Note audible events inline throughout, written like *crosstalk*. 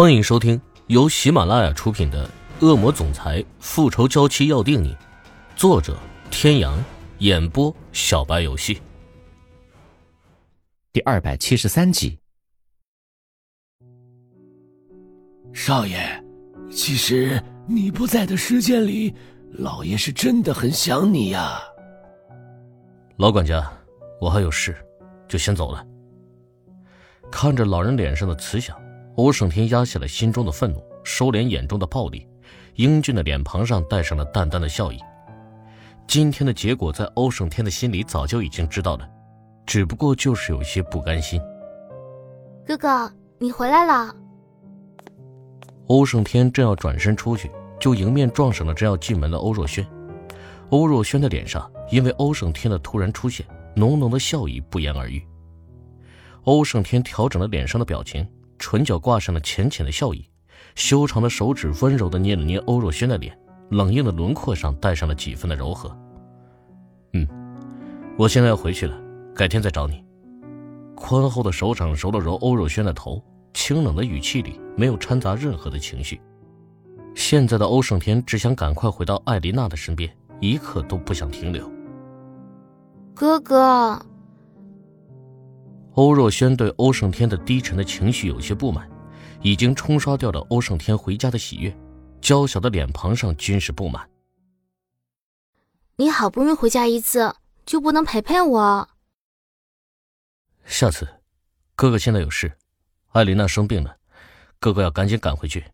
欢迎收听由喜马拉雅出品的《恶魔总裁复仇娇妻要定你》，作者：天阳，演播：小白游戏。第二百七十三集。少爷，其实你不在的时间里，老爷是真的很想你呀。老管家，我还有事，就先走了。看着老人脸上的慈祥。欧胜天压下了心中的愤怒，收敛眼中的暴力，英俊的脸庞上带上了淡淡的笑意。今天的结果，在欧胜天的心里早就已经知道了，只不过就是有些不甘心。哥哥，你回来了。欧胜天正要转身出去，就迎面撞上了正要进门的欧若轩。欧若轩的脸上因为欧胜天的突然出现，浓浓的笑意不言而喻。欧胜天调整了脸上的表情。唇角挂上了浅浅的笑意，修长的手指温柔地捏了捏欧若轩的脸，冷硬的轮廓上带上了几分的柔和。嗯，我现在要回去了，改天再找你。宽厚的手掌揉了揉欧若轩的头，清冷的语气里没有掺杂任何的情绪。现在的欧胜天只想赶快回到艾琳娜的身边，一刻都不想停留。哥哥。欧若轩对欧胜天的低沉的情绪有些不满，已经冲刷掉了欧胜天回家的喜悦，娇小的脸庞上均是不满。你好不容易回家一次，就不能陪陪我？下次，哥哥现在有事，艾琳娜生病了，哥哥要赶紧赶回去。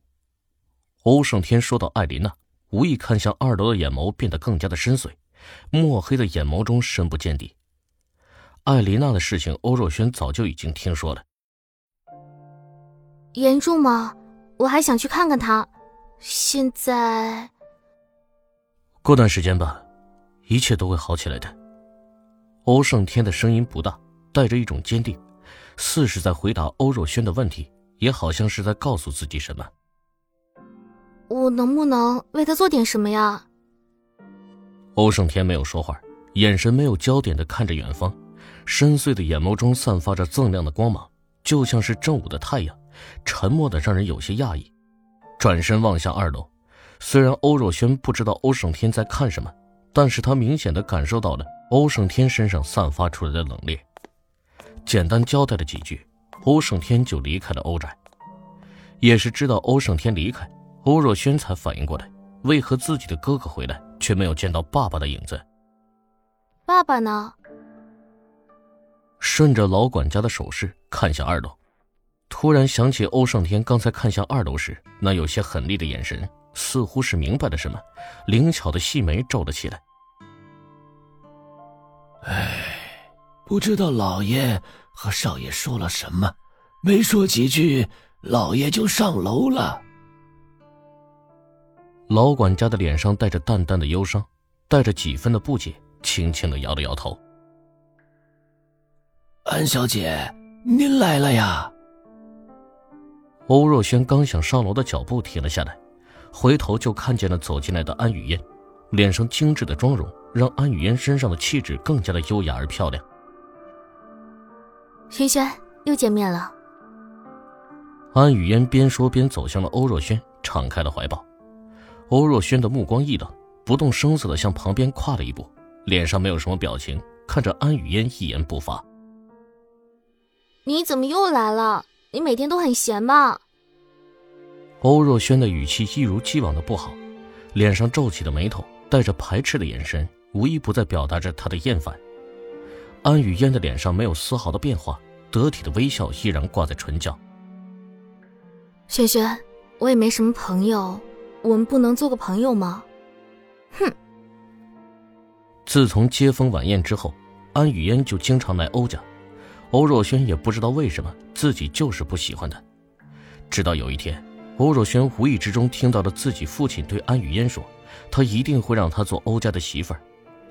欧胜天说到艾琳娜，无意看向二楼的眼眸变得更加的深邃，墨黑的眼眸中深不见底。艾琳娜的事情，欧若轩早就已经听说了。严重吗？我还想去看看他。现在，过段时间吧，一切都会好起来的。欧胜天的声音不大，带着一种坚定，似是在回答欧若轩的问题，也好像是在告诉自己什么。我能不能为他做点什么呀？欧胜天没有说话，眼神没有焦点的看着远方。深邃的眼眸中散发着锃亮的光芒，就像是正午的太阳，沉默的让人有些讶异。转身望向二楼，虽然欧若轩不知道欧胜天在看什么，但是他明显的感受到了欧胜天身上散发出来的冷冽。简单交代了几句，欧胜天就离开了欧宅。也是知道欧胜天离开，欧若轩才反应过来，为何自己的哥哥回来却没有见到爸爸的影子？爸爸呢？顺着老管家的手势看向二楼，突然想起欧胜天刚才看向二楼时那有些狠厉的眼神，似乎是明白了什么，灵巧的细眉皱了起来。唉，不知道老爷和少爷说了什么，没说几句，老爷就上楼了。老管家的脸上带着淡淡的忧伤，带着几分的不解，轻轻的摇了摇头。安小姐，您来了呀。欧若轩刚想上楼的脚步停了下来，回头就看见了走进来的安雨嫣，脸上精致的妆容让安雨嫣身上的气质更加的优雅而漂亮。轩轩，又见面了。安雨嫣边说边走向了欧若轩，敞开了怀抱。欧若轩的目光一冷，不动声色的向旁边跨了一步，脸上没有什么表情，看着安雨嫣一言不发。你怎么又来了？你每天都很闲吗？欧若轩的语气一如既往的不好，脸上皱起的眉头，带着排斥的眼神，无一不在表达着他的厌烦。安雨嫣的脸上没有丝毫的变化，得体的微笑依然挂在唇角。轩轩，我也没什么朋友，我们不能做个朋友吗？哼！自从接风晚宴之后，安雨嫣就经常来欧家。欧若轩也不知道为什么自己就是不喜欢他，直到有一天，欧若轩无意之中听到了自己父亲对安雨嫣说：“他一定会让她做欧家的媳妇儿。”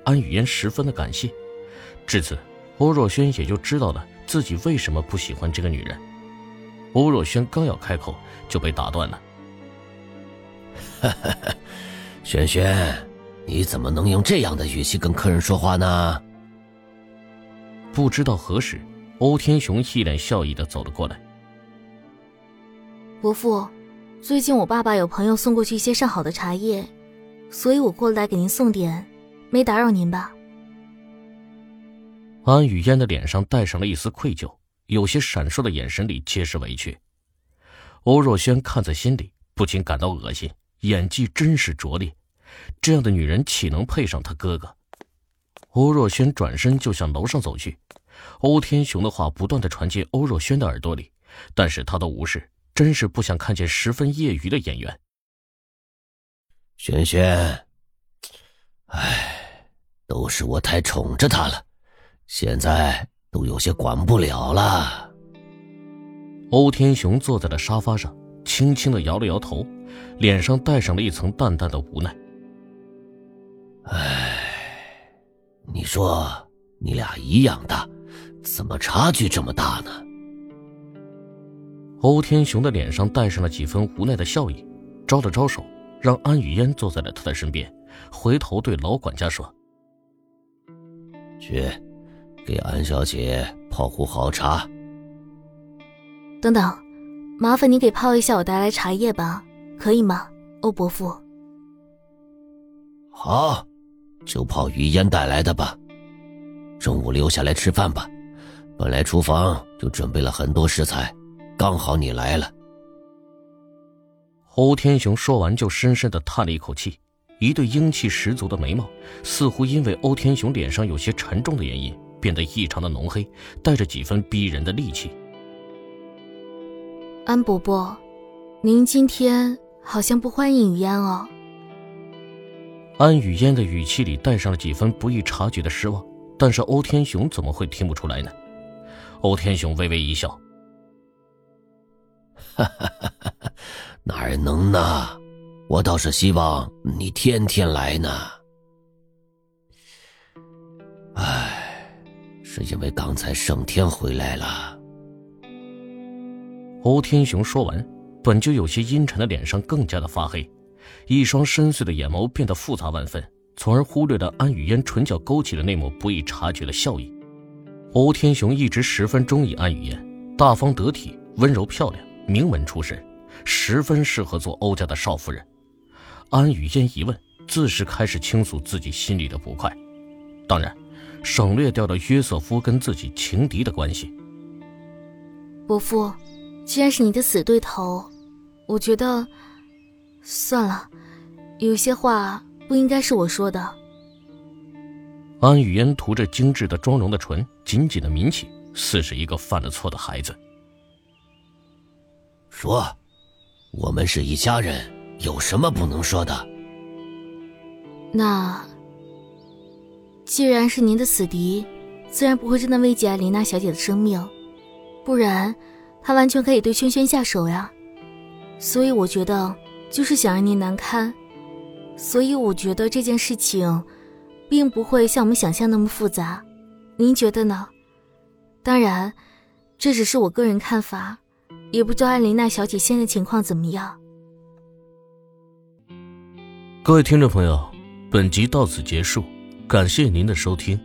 安雨嫣十分的感谢。至此，欧若轩也就知道了自己为什么不喜欢这个女人。欧若轩刚要开口，就被打断了。哈哈，轩轩，你怎么能用这样的语气跟客人说话呢？不知道何时。欧天雄一脸笑意的走了过来。伯父，最近我爸爸有朋友送过去一些上好的茶叶，所以我过来给您送点，没打扰您吧？安雨嫣的脸上带上了一丝愧疚，有些闪烁的眼神里皆是委屈。欧若轩看在心里，不禁感到恶心，演技真是拙劣。这样的女人岂能配上他哥哥？欧若轩转身就向楼上走去，欧天雄的话不断的传进欧若轩的耳朵里，但是他都无视，真是不想看见十分业余的演员。轩轩，唉，都是我太宠着他了。现在都有些管不了了。欧天雄坐在了沙发上，轻轻的摇了摇头，脸上带上了一层淡淡的无奈。唉，你说你俩一样大，怎么差距这么大呢？欧天雄的脸上带上了几分无奈的笑意，招了招手，让安雨嫣坐在了他的身边，回头对老管家说：“去。”给安小姐泡壶好茶。等等，麻烦你给泡一下我带来茶叶吧，可以吗，欧伯父？好，就泡雨嫣带来的吧。中午留下来吃饭吧，本来厨房就准备了很多食材，刚好你来了。欧天雄说完，就深深的叹了一口气，一对英气十足的眉毛，似乎因为欧天雄脸上有些沉重的原因。变得异常的浓黑，带着几分逼人的戾气。安伯伯，您今天好像不欢迎雨嫣哦。安雨嫣的语气里带上了几分不易察觉的失望，但是欧天雄怎么会听不出来呢？欧天雄微微一笑：“哈 *laughs* 哈哈哈哪能呢？我倒是希望你天天来呢。”唉。是因为刚才盛天回来了。欧天雄说完，本就有些阴沉的脸上更加的发黑，一双深邃的眼眸变得复杂万分，从而忽略了安雨嫣唇角勾起的那抹不易察觉的笑意。欧天雄一直十分中意安雨嫣，大方得体，温柔漂亮，名门出身，十分适合做欧家的少夫人。安雨嫣一问，自是开始倾诉自己心里的不快，当然。省略掉了约瑟夫跟自己情敌的关系。伯父，既然是你的死对头，我觉得算了，有些话不应该是我说的。安语嫣涂着精致的妆容的唇紧紧的抿起，似是一个犯了错的孩子。说，我们是一家人，有什么不能说的？那。既然是您的死敌，自然不会真的危及艾琳娜小姐的生命，不然，他完全可以对轩轩下手呀。所以我觉得，就是想让您难堪。所以我觉得这件事情，并不会像我们想象那么复杂。您觉得呢？当然，这只是我个人看法，也不知道艾琳娜小姐现在情况怎么样。各位听众朋友，本集到此结束。感谢您的收听。